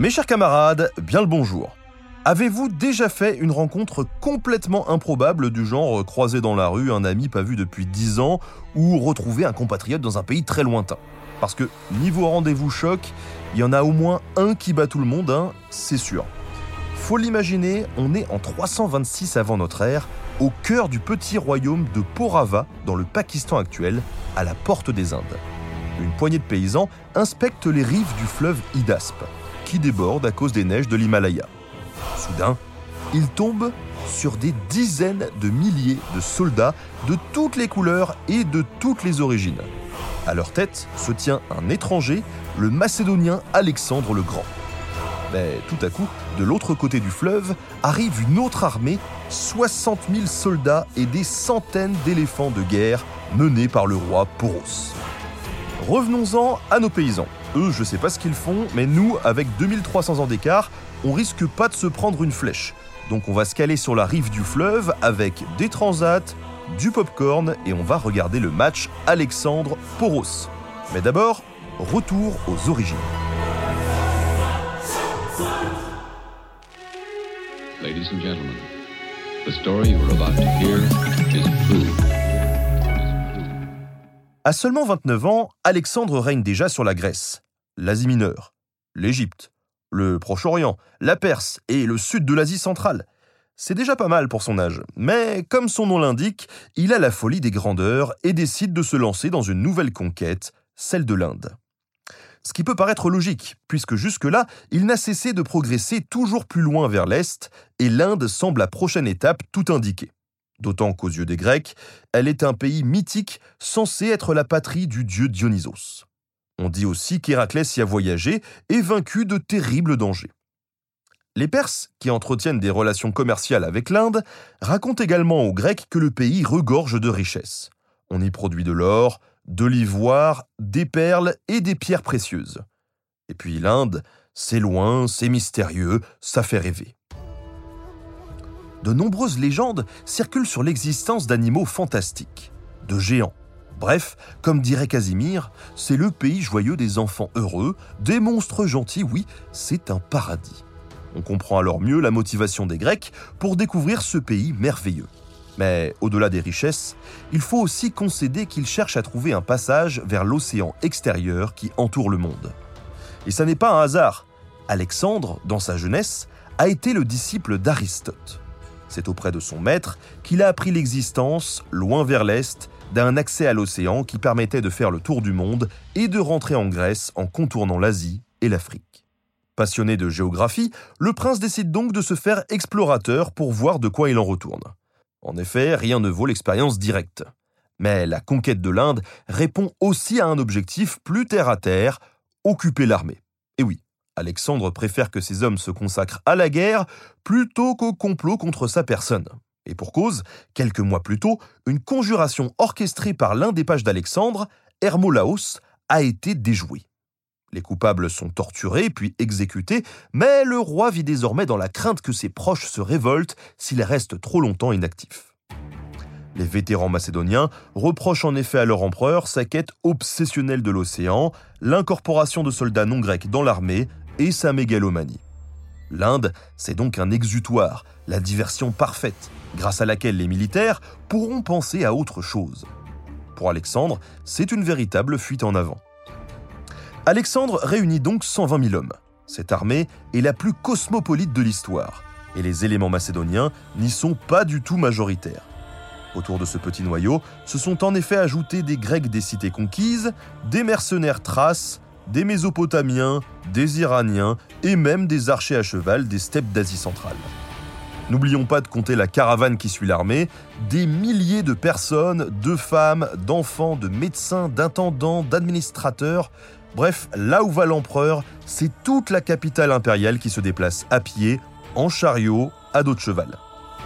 Mes chers camarades, bien le bonjour. Avez-vous déjà fait une rencontre complètement improbable du genre croiser dans la rue un ami pas vu depuis 10 ans ou retrouver un compatriote dans un pays très lointain? Parce que niveau rendez-vous choc, il y en a au moins un qui bat tout le monde, hein, c'est sûr. Faut l'imaginer, on est en 326 avant notre ère, au cœur du petit royaume de Porava, dans le Pakistan actuel, à la porte des Indes. Une poignée de paysans inspectent les rives du fleuve Idasp, qui déborde à cause des neiges de l'Himalaya. Soudain, ils tombent sur des dizaines de milliers de soldats de toutes les couleurs et de toutes les origines. À leur tête se tient un étranger, le Macédonien Alexandre le Grand. Mais tout à coup, de l'autre côté du fleuve, arrive une autre armée, 60 000 soldats et des centaines d'éléphants de guerre menés par le roi Poros. Revenons-en à nos paysans. Eux, je sais pas ce qu'ils font, mais nous, avec 2300 ans d'écart, on risque pas de se prendre une flèche. Donc on va se caler sur la rive du fleuve avec des transats, du popcorn et on va regarder le match Alexandre-Poros. Mais d'abord, retour aux origines. À seulement 29 ans, Alexandre règne déjà sur la Grèce, l'Asie mineure, l'Égypte, le Proche-Orient, la Perse et le sud de l'Asie centrale. C'est déjà pas mal pour son âge, mais comme son nom l'indique, il a la folie des grandeurs et décide de se lancer dans une nouvelle conquête, celle de l'Inde. Ce qui peut paraître logique, puisque jusque-là, il n'a cessé de progresser toujours plus loin vers l'Est, et l'Inde semble la prochaine étape tout indiquée. D'autant qu'aux yeux des Grecs, elle est un pays mythique censé être la patrie du dieu Dionysos. On dit aussi qu'Héraclès y a voyagé et vaincu de terribles dangers. Les Perses, qui entretiennent des relations commerciales avec l'Inde, racontent également aux Grecs que le pays regorge de richesses. On y produit de l'or, de l'ivoire, des perles et des pierres précieuses. Et puis l'Inde, c'est loin, c'est mystérieux, ça fait rêver. De nombreuses légendes circulent sur l'existence d'animaux fantastiques, de géants. Bref, comme dirait Casimir, c'est le pays joyeux des enfants heureux, des monstres gentils, oui, c'est un paradis. On comprend alors mieux la motivation des Grecs pour découvrir ce pays merveilleux. Mais au-delà des richesses, il faut aussi concéder qu'ils cherchent à trouver un passage vers l'océan extérieur qui entoure le monde. Et ça n'est pas un hasard. Alexandre, dans sa jeunesse, a été le disciple d'Aristote. C'est auprès de son maître qu'il a appris l'existence, loin vers l'est, d'un accès à l'océan qui permettait de faire le tour du monde et de rentrer en Grèce en contournant l'Asie et l'Afrique. Passionné de géographie, le prince décide donc de se faire explorateur pour voir de quoi il en retourne. En effet, rien ne vaut l'expérience directe. Mais la conquête de l'Inde répond aussi à un objectif plus terre à terre, occuper l'armée. Et oui, Alexandre préfère que ses hommes se consacrent à la guerre plutôt qu'au complot contre sa personne. Et pour cause, quelques mois plus tôt, une conjuration orchestrée par l'un des pages d'Alexandre, Hermolaos, a été déjouée. Les coupables sont torturés puis exécutés, mais le roi vit désormais dans la crainte que ses proches se révoltent s'il reste trop longtemps inactif. Les vétérans macédoniens reprochent en effet à leur empereur sa quête obsessionnelle de l'océan, l'incorporation de soldats non grecs dans l'armée et sa mégalomanie. L'Inde, c'est donc un exutoire, la diversion parfaite, grâce à laquelle les militaires pourront penser à autre chose. Pour Alexandre, c'est une véritable fuite en avant. Alexandre réunit donc 120 000 hommes. Cette armée est la plus cosmopolite de l'histoire, et les éléments macédoniens n'y sont pas du tout majoritaires. Autour de ce petit noyau se sont en effet ajoutés des Grecs des cités conquises, des mercenaires thraces, des Mésopotamiens, des Iraniens et même des archers à cheval des steppes d'Asie centrale. N'oublions pas de compter la caravane qui suit l'armée, des milliers de personnes, de femmes, d'enfants, de médecins, d'intendants, d'administrateurs. Bref, là où va l'empereur, c'est toute la capitale impériale qui se déplace à pied, en chariot, à dos de cheval.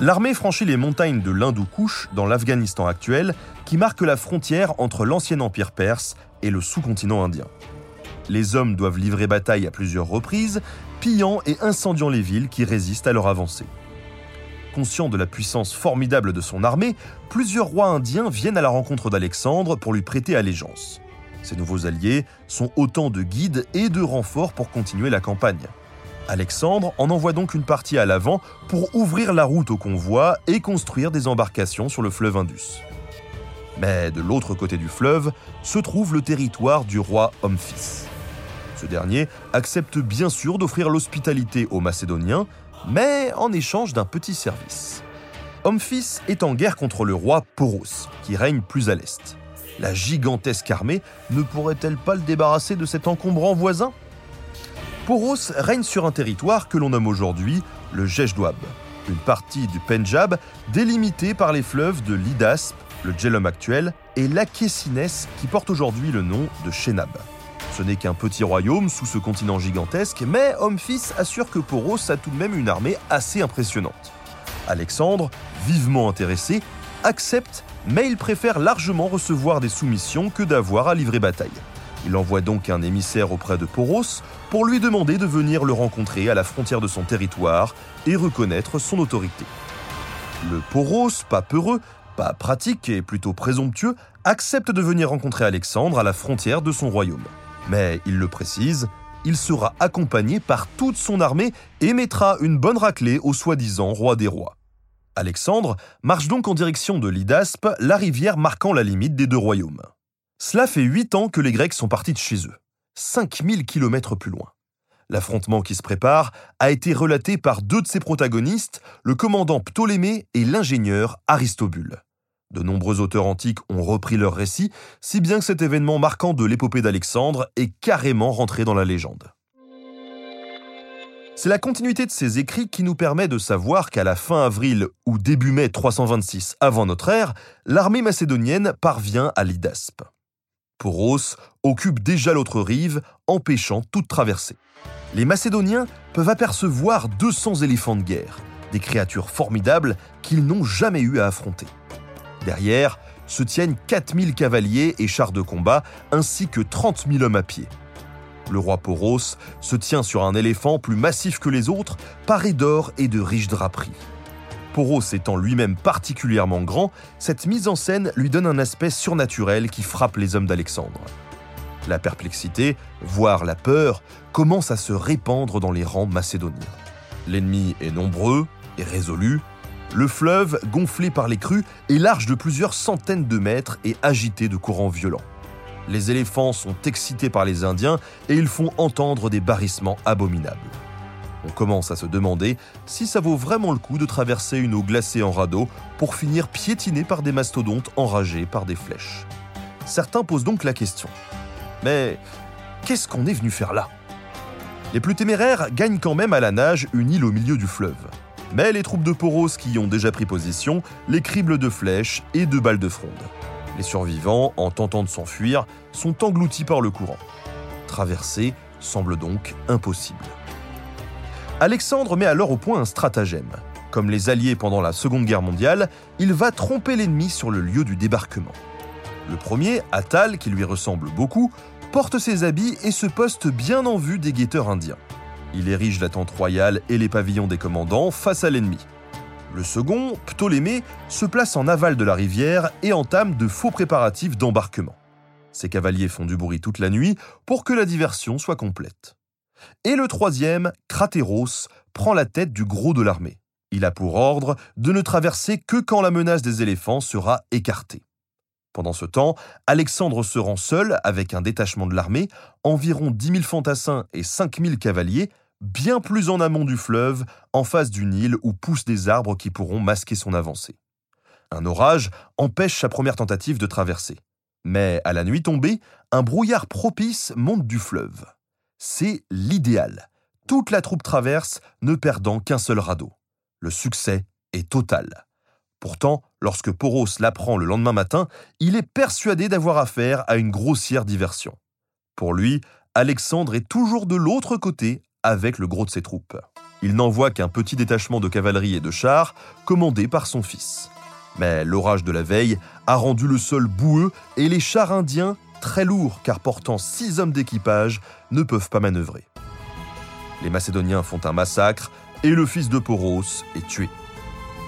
L'armée franchit les montagnes de l'Hindoukouche, dans l'Afghanistan actuel, qui marque la frontière entre l'ancien empire perse et le sous-continent indien. Les hommes doivent livrer bataille à plusieurs reprises, pillant et incendiant les villes qui résistent à leur avancée. Conscient de la puissance formidable de son armée, plusieurs rois indiens viennent à la rencontre d'Alexandre pour lui prêter allégeance. Ces nouveaux alliés sont autant de guides et de renforts pour continuer la campagne. Alexandre en envoie donc une partie à l'avant pour ouvrir la route au convoi et construire des embarcations sur le fleuve Indus. Mais de l'autre côté du fleuve se trouve le territoire du roi Omphis. Ce dernier accepte bien sûr d'offrir l'hospitalité aux Macédoniens, mais en échange d'un petit service. Omphis est en guerre contre le roi Poros, qui règne plus à l'est. La gigantesque armée ne pourrait-elle pas le débarrasser de cet encombrant voisin? Poros règne sur un territoire que l'on nomme aujourd'hui le Jejdouab, une partie du Pendjab délimitée par les fleuves de l'Idasp, le Djellum actuel, et l'Akessines qui porte aujourd'hui le nom de Shenab. Ce n'est qu'un petit royaume sous ce continent gigantesque, mais Omphis assure que Poros a tout de même une armée assez impressionnante. Alexandre, vivement intéressé, accepte, mais il préfère largement recevoir des soumissions que d'avoir à livrer bataille. Il envoie donc un émissaire auprès de Poros pour lui demander de venir le rencontrer à la frontière de son territoire et reconnaître son autorité. Le Poros, pas peureux, pas pratique et plutôt présomptueux, accepte de venir rencontrer Alexandre à la frontière de son royaume. Mais il le précise, il sera accompagné par toute son armée et mettra une bonne raclée au soi-disant roi des rois. Alexandre marche donc en direction de l'Idaspe, la rivière marquant la limite des deux royaumes. Cela fait huit ans que les Grecs sont partis de chez eux, 5000 kilomètres plus loin. L'affrontement qui se prépare a été relaté par deux de ses protagonistes, le commandant Ptolémée et l'ingénieur Aristobule. De nombreux auteurs antiques ont repris leur récit, si bien que cet événement marquant de l'épopée d'Alexandre est carrément rentré dans la légende. C'est la continuité de ces écrits qui nous permet de savoir qu'à la fin avril ou début mai 326 avant notre ère, l'armée macédonienne parvient à l'Idaspe. Poros occupe déjà l'autre rive, empêchant toute traversée. Les Macédoniens peuvent apercevoir 200 éléphants de guerre, des créatures formidables qu'ils n'ont jamais eu à affronter. Derrière se tiennent 4000 cavaliers et chars de combat, ainsi que 30 000 hommes à pied. Le roi Poros se tient sur un éléphant plus massif que les autres, paré d'or et de riches draperies. Poros étant lui-même particulièrement grand, cette mise en scène lui donne un aspect surnaturel qui frappe les hommes d'Alexandre. La perplexité, voire la peur, commence à se répandre dans les rangs macédoniens. L'ennemi est nombreux et résolu. Le fleuve, gonflé par les crues, est large de plusieurs centaines de mètres et agité de courants violents. Les éléphants sont excités par les Indiens et ils font entendre des barrissements abominables. On commence à se demander si ça vaut vraiment le coup de traverser une eau glacée en radeau pour finir piétiné par des mastodontes enragés par des flèches. Certains posent donc la question. Mais qu'est-ce qu'on est venu faire là? Les plus téméraires gagnent quand même à la nage une île au milieu du fleuve. Mais les troupes de Poros qui y ont déjà pris position les criblent de flèches et de balles de fronde. Les survivants, en tentant de s'enfuir, sont engloutis par le courant. Traverser semble donc impossible. Alexandre met alors au point un stratagème. Comme les Alliés pendant la Seconde Guerre mondiale, il va tromper l'ennemi sur le lieu du débarquement. Le premier, Attal, qui lui ressemble beaucoup, porte ses habits et se poste bien en vue des guetteurs indiens. Il érige la tente royale et les pavillons des commandants face à l'ennemi. Le second, Ptolémée, se place en aval de la rivière et entame de faux préparatifs d'embarquement. Ses cavaliers font du bruit toute la nuit pour que la diversion soit complète. Et le troisième, Cratéros, prend la tête du gros de l'armée. Il a pour ordre de ne traverser que quand la menace des éléphants sera écartée. Pendant ce temps, Alexandre se rend seul avec un détachement de l'armée, environ 10 000 fantassins et 5 000 cavaliers, bien plus en amont du fleuve, en face d'une île où poussent des arbres qui pourront masquer son avancée. Un orage empêche sa première tentative de traverser. Mais à la nuit tombée, un brouillard propice monte du fleuve c'est l'idéal. Toute la troupe traverse, ne perdant qu'un seul radeau. Le succès est total. Pourtant, lorsque Poros l'apprend le lendemain matin, il est persuadé d'avoir affaire à une grossière diversion. Pour lui, Alexandre est toujours de l'autre côté avec le gros de ses troupes. Il n'envoie qu'un petit détachement de cavalerie et de chars, commandé par son fils. Mais l'orage de la veille a rendu le sol boueux et les chars indiens très lourds car portant six hommes d'équipage, ne peuvent pas manœuvrer. Les Macédoniens font un massacre et le fils de Poros est tué.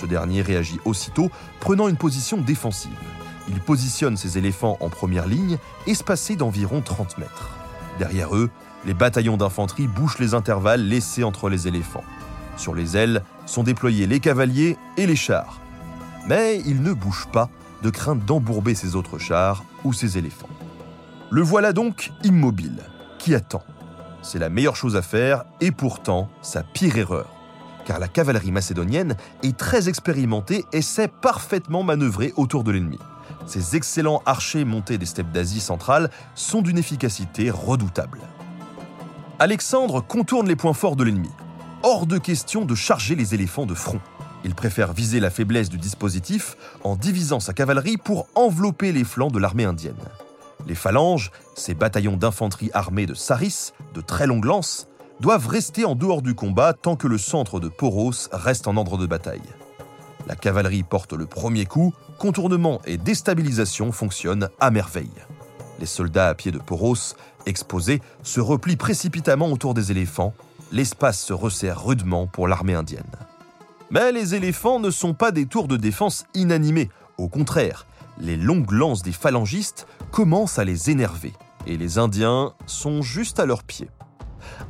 Ce dernier réagit aussitôt, prenant une position défensive. Il positionne ses éléphants en première ligne, espacés d'environ 30 mètres. Derrière eux, les bataillons d'infanterie bouchent les intervalles laissés entre les éléphants. Sur les ailes sont déployés les cavaliers et les chars. Mais ils ne bougent pas de crainte d'embourber ces autres chars ou ces éléphants. Le voilà donc immobile, qui attend. C'est la meilleure chose à faire et pourtant sa pire erreur. Car la cavalerie macédonienne est très expérimentée et sait parfaitement manœuvrer autour de l'ennemi. Ces excellents archers montés des steppes d'Asie centrale sont d'une efficacité redoutable. Alexandre contourne les points forts de l'ennemi. Hors de question de charger les éléphants de front. Il préfère viser la faiblesse du dispositif en divisant sa cavalerie pour envelopper les flancs de l'armée indienne. Les phalanges, ces bataillons d'infanterie armés de saris, de très longues lances, doivent rester en dehors du combat tant que le centre de Poros reste en ordre de bataille. La cavalerie porte le premier coup, contournement et déstabilisation fonctionnent à merveille. Les soldats à pied de Poros, exposés, se replient précipitamment autour des éléphants. L'espace se resserre rudement pour l'armée indienne. Mais les éléphants ne sont pas des tours de défense inanimés. Au contraire, les longues lances des phalangistes commencent à les énerver. Et les Indiens sont juste à leurs pieds.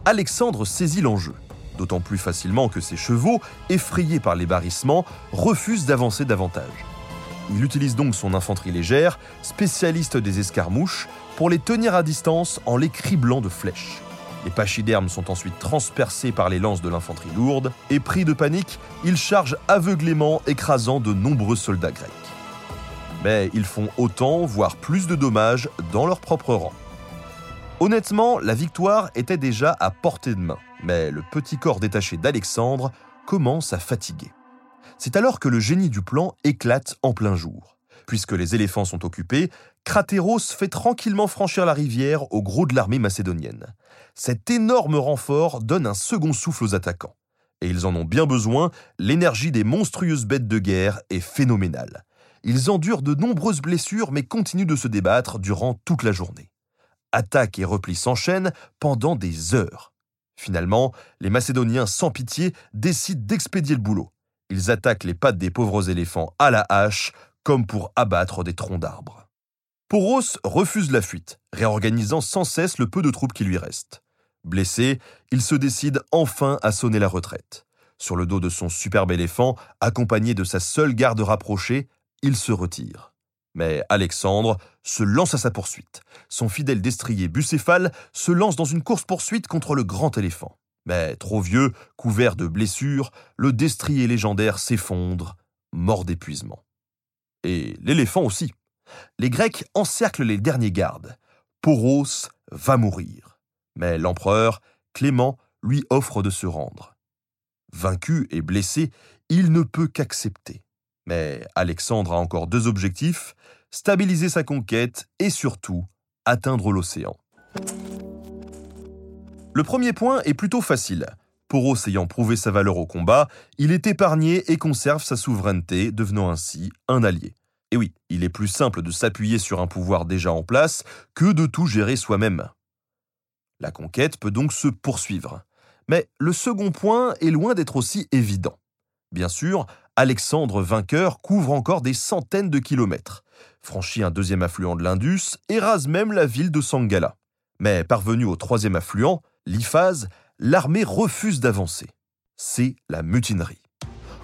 Alexandre saisit l'enjeu, d'autant plus facilement que ses chevaux, effrayés par les barrissements, refusent d'avancer davantage. Il utilise donc son infanterie légère, spécialiste des escarmouches, pour les tenir à distance en les criblant de flèches. Les pachydermes sont ensuite transpercés par les lances de l'infanterie lourde, et pris de panique, ils chargent aveuglément, écrasant de nombreux soldats grecs. Mais ils font autant, voire plus de dommages dans leur propre rang. Honnêtement, la victoire était déjà à portée de main, mais le petit corps détaché d'Alexandre commence à fatiguer. C'est alors que le génie du plan éclate en plein jour. Puisque les éléphants sont occupés, Cratéros fait tranquillement franchir la rivière au gros de l'armée macédonienne. Cet énorme renfort donne un second souffle aux attaquants. Et ils en ont bien besoin, l'énergie des monstrueuses bêtes de guerre est phénoménale. Ils endurent de nombreuses blessures mais continuent de se débattre durant toute la journée. Attaques et replis s'enchaînent pendant des heures. Finalement, les Macédoniens sans pitié décident d'expédier le boulot. Ils attaquent les pattes des pauvres éléphants à la hache, comme pour abattre des troncs d'arbres. Poros refuse la fuite, réorganisant sans cesse le peu de troupes qui lui restent. Blessé, il se décide enfin à sonner la retraite. Sur le dos de son superbe éléphant, accompagné de sa seule garde rapprochée, il se retire. Mais Alexandre se lance à sa poursuite. Son fidèle destrier Bucéphale se lance dans une course-poursuite contre le grand éléphant. Mais trop vieux, couvert de blessures, le destrier légendaire s'effondre, mort d'épuisement. Et l'éléphant aussi. Les Grecs encerclent les derniers gardes. Poros va mourir. Mais l'empereur, Clément, lui offre de se rendre. Vaincu et blessé, il ne peut qu'accepter. Mais Alexandre a encore deux objectifs, stabiliser sa conquête et surtout atteindre l'océan. Le premier point est plutôt facile. Poros ayant prouvé sa valeur au combat, il est épargné et conserve sa souveraineté, devenant ainsi un allié. Et oui, il est plus simple de s'appuyer sur un pouvoir déjà en place que de tout gérer soi-même. La conquête peut donc se poursuivre. Mais le second point est loin d'être aussi évident. Bien sûr, Alexandre vainqueur couvre encore des centaines de kilomètres, franchit un deuxième affluent de l'Indus et rase même la ville de Sangala. Mais parvenu au troisième affluent, l'Iphase, l'armée refuse d'avancer. C'est la mutinerie.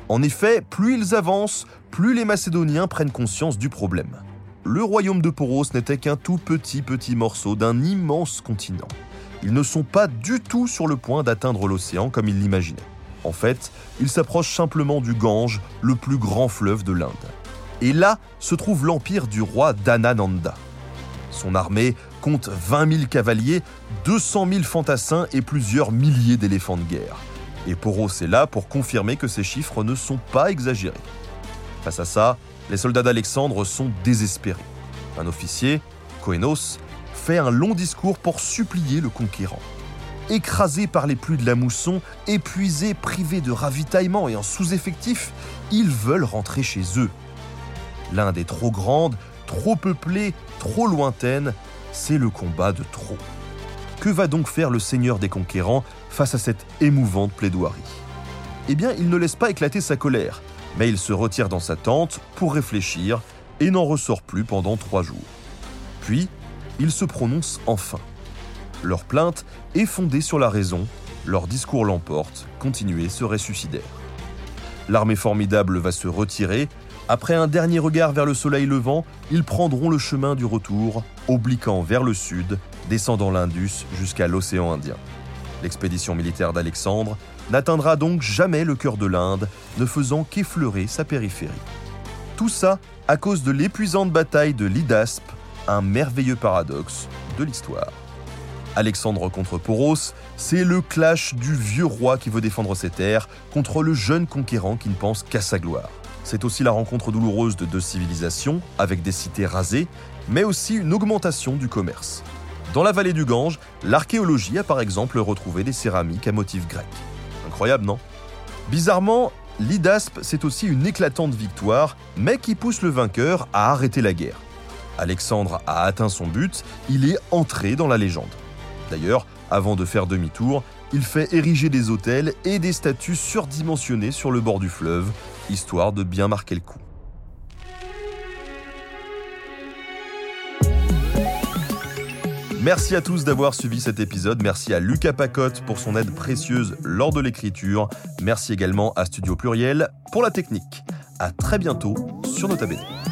En effet, plus ils avancent, plus les Macédoniens prennent conscience du problème. Le royaume de Poros n'était qu'un tout petit petit morceau d'un immense continent. Ils ne sont pas du tout sur le point d'atteindre l'océan comme ils l'imaginaient. En fait, ils s'approchent simplement du Gange, le plus grand fleuve de l'Inde. Et là se trouve l'empire du roi Dhanananda. Son armée compte 20 000 cavaliers, 200 000 fantassins et plusieurs milliers d'éléphants de guerre. Et Poros est là pour confirmer que ces chiffres ne sont pas exagérés. Face à ça, les soldats d'Alexandre sont désespérés. Un officier, Koenos, fait un long discours pour supplier le conquérant. Écrasés par les pluies de la mousson, épuisés, privés de ravitaillement et en sous-effectif, ils veulent rentrer chez eux. L'Inde est trop grande, trop peuplée, trop lointaine, c'est le combat de trop. Que va donc faire le seigneur des conquérants face à cette émouvante plaidoirie? Eh bien, il ne laisse pas éclater sa colère, mais il se retire dans sa tente pour réfléchir et n'en ressort plus pendant trois jours. Puis, il se prononce enfin. Leur plainte est fondée sur la raison, leur discours l'emporte, continuer serait suicidaire. L'armée formidable va se retirer. Après un dernier regard vers le soleil levant, ils prendront le chemin du retour, obliquant vers le sud, descendant l'Indus jusqu'à l'océan Indien. L'expédition militaire d'Alexandre n'atteindra donc jamais le cœur de l'Inde, ne faisant qu'effleurer sa périphérie. Tout ça à cause de l'épuisante bataille de l'Idaspe, un merveilleux paradoxe de l'histoire. Alexandre contre Poros, c'est le clash du vieux roi qui veut défendre ses terres contre le jeune conquérant qui ne pense qu'à sa gloire. C'est aussi la rencontre douloureuse de deux civilisations, avec des cités rasées, mais aussi une augmentation du commerce. Dans la vallée du Gange, l'archéologie a par exemple retrouvé des céramiques à motifs grecs. Incroyable, non? Bizarrement, l'Idaspe, c'est aussi une éclatante victoire, mais qui pousse le vainqueur à arrêter la guerre. Alexandre a atteint son but, il est entré dans la légende. D'ailleurs, avant de faire demi-tour, il fait ériger des hôtels et des statues surdimensionnées sur le bord du fleuve, histoire de bien marquer le coup. Merci à tous d'avoir suivi cet épisode. Merci à Lucas Pacotte pour son aide précieuse lors de l'écriture. Merci également à Studio Pluriel pour la technique. À très bientôt sur Nota Bene.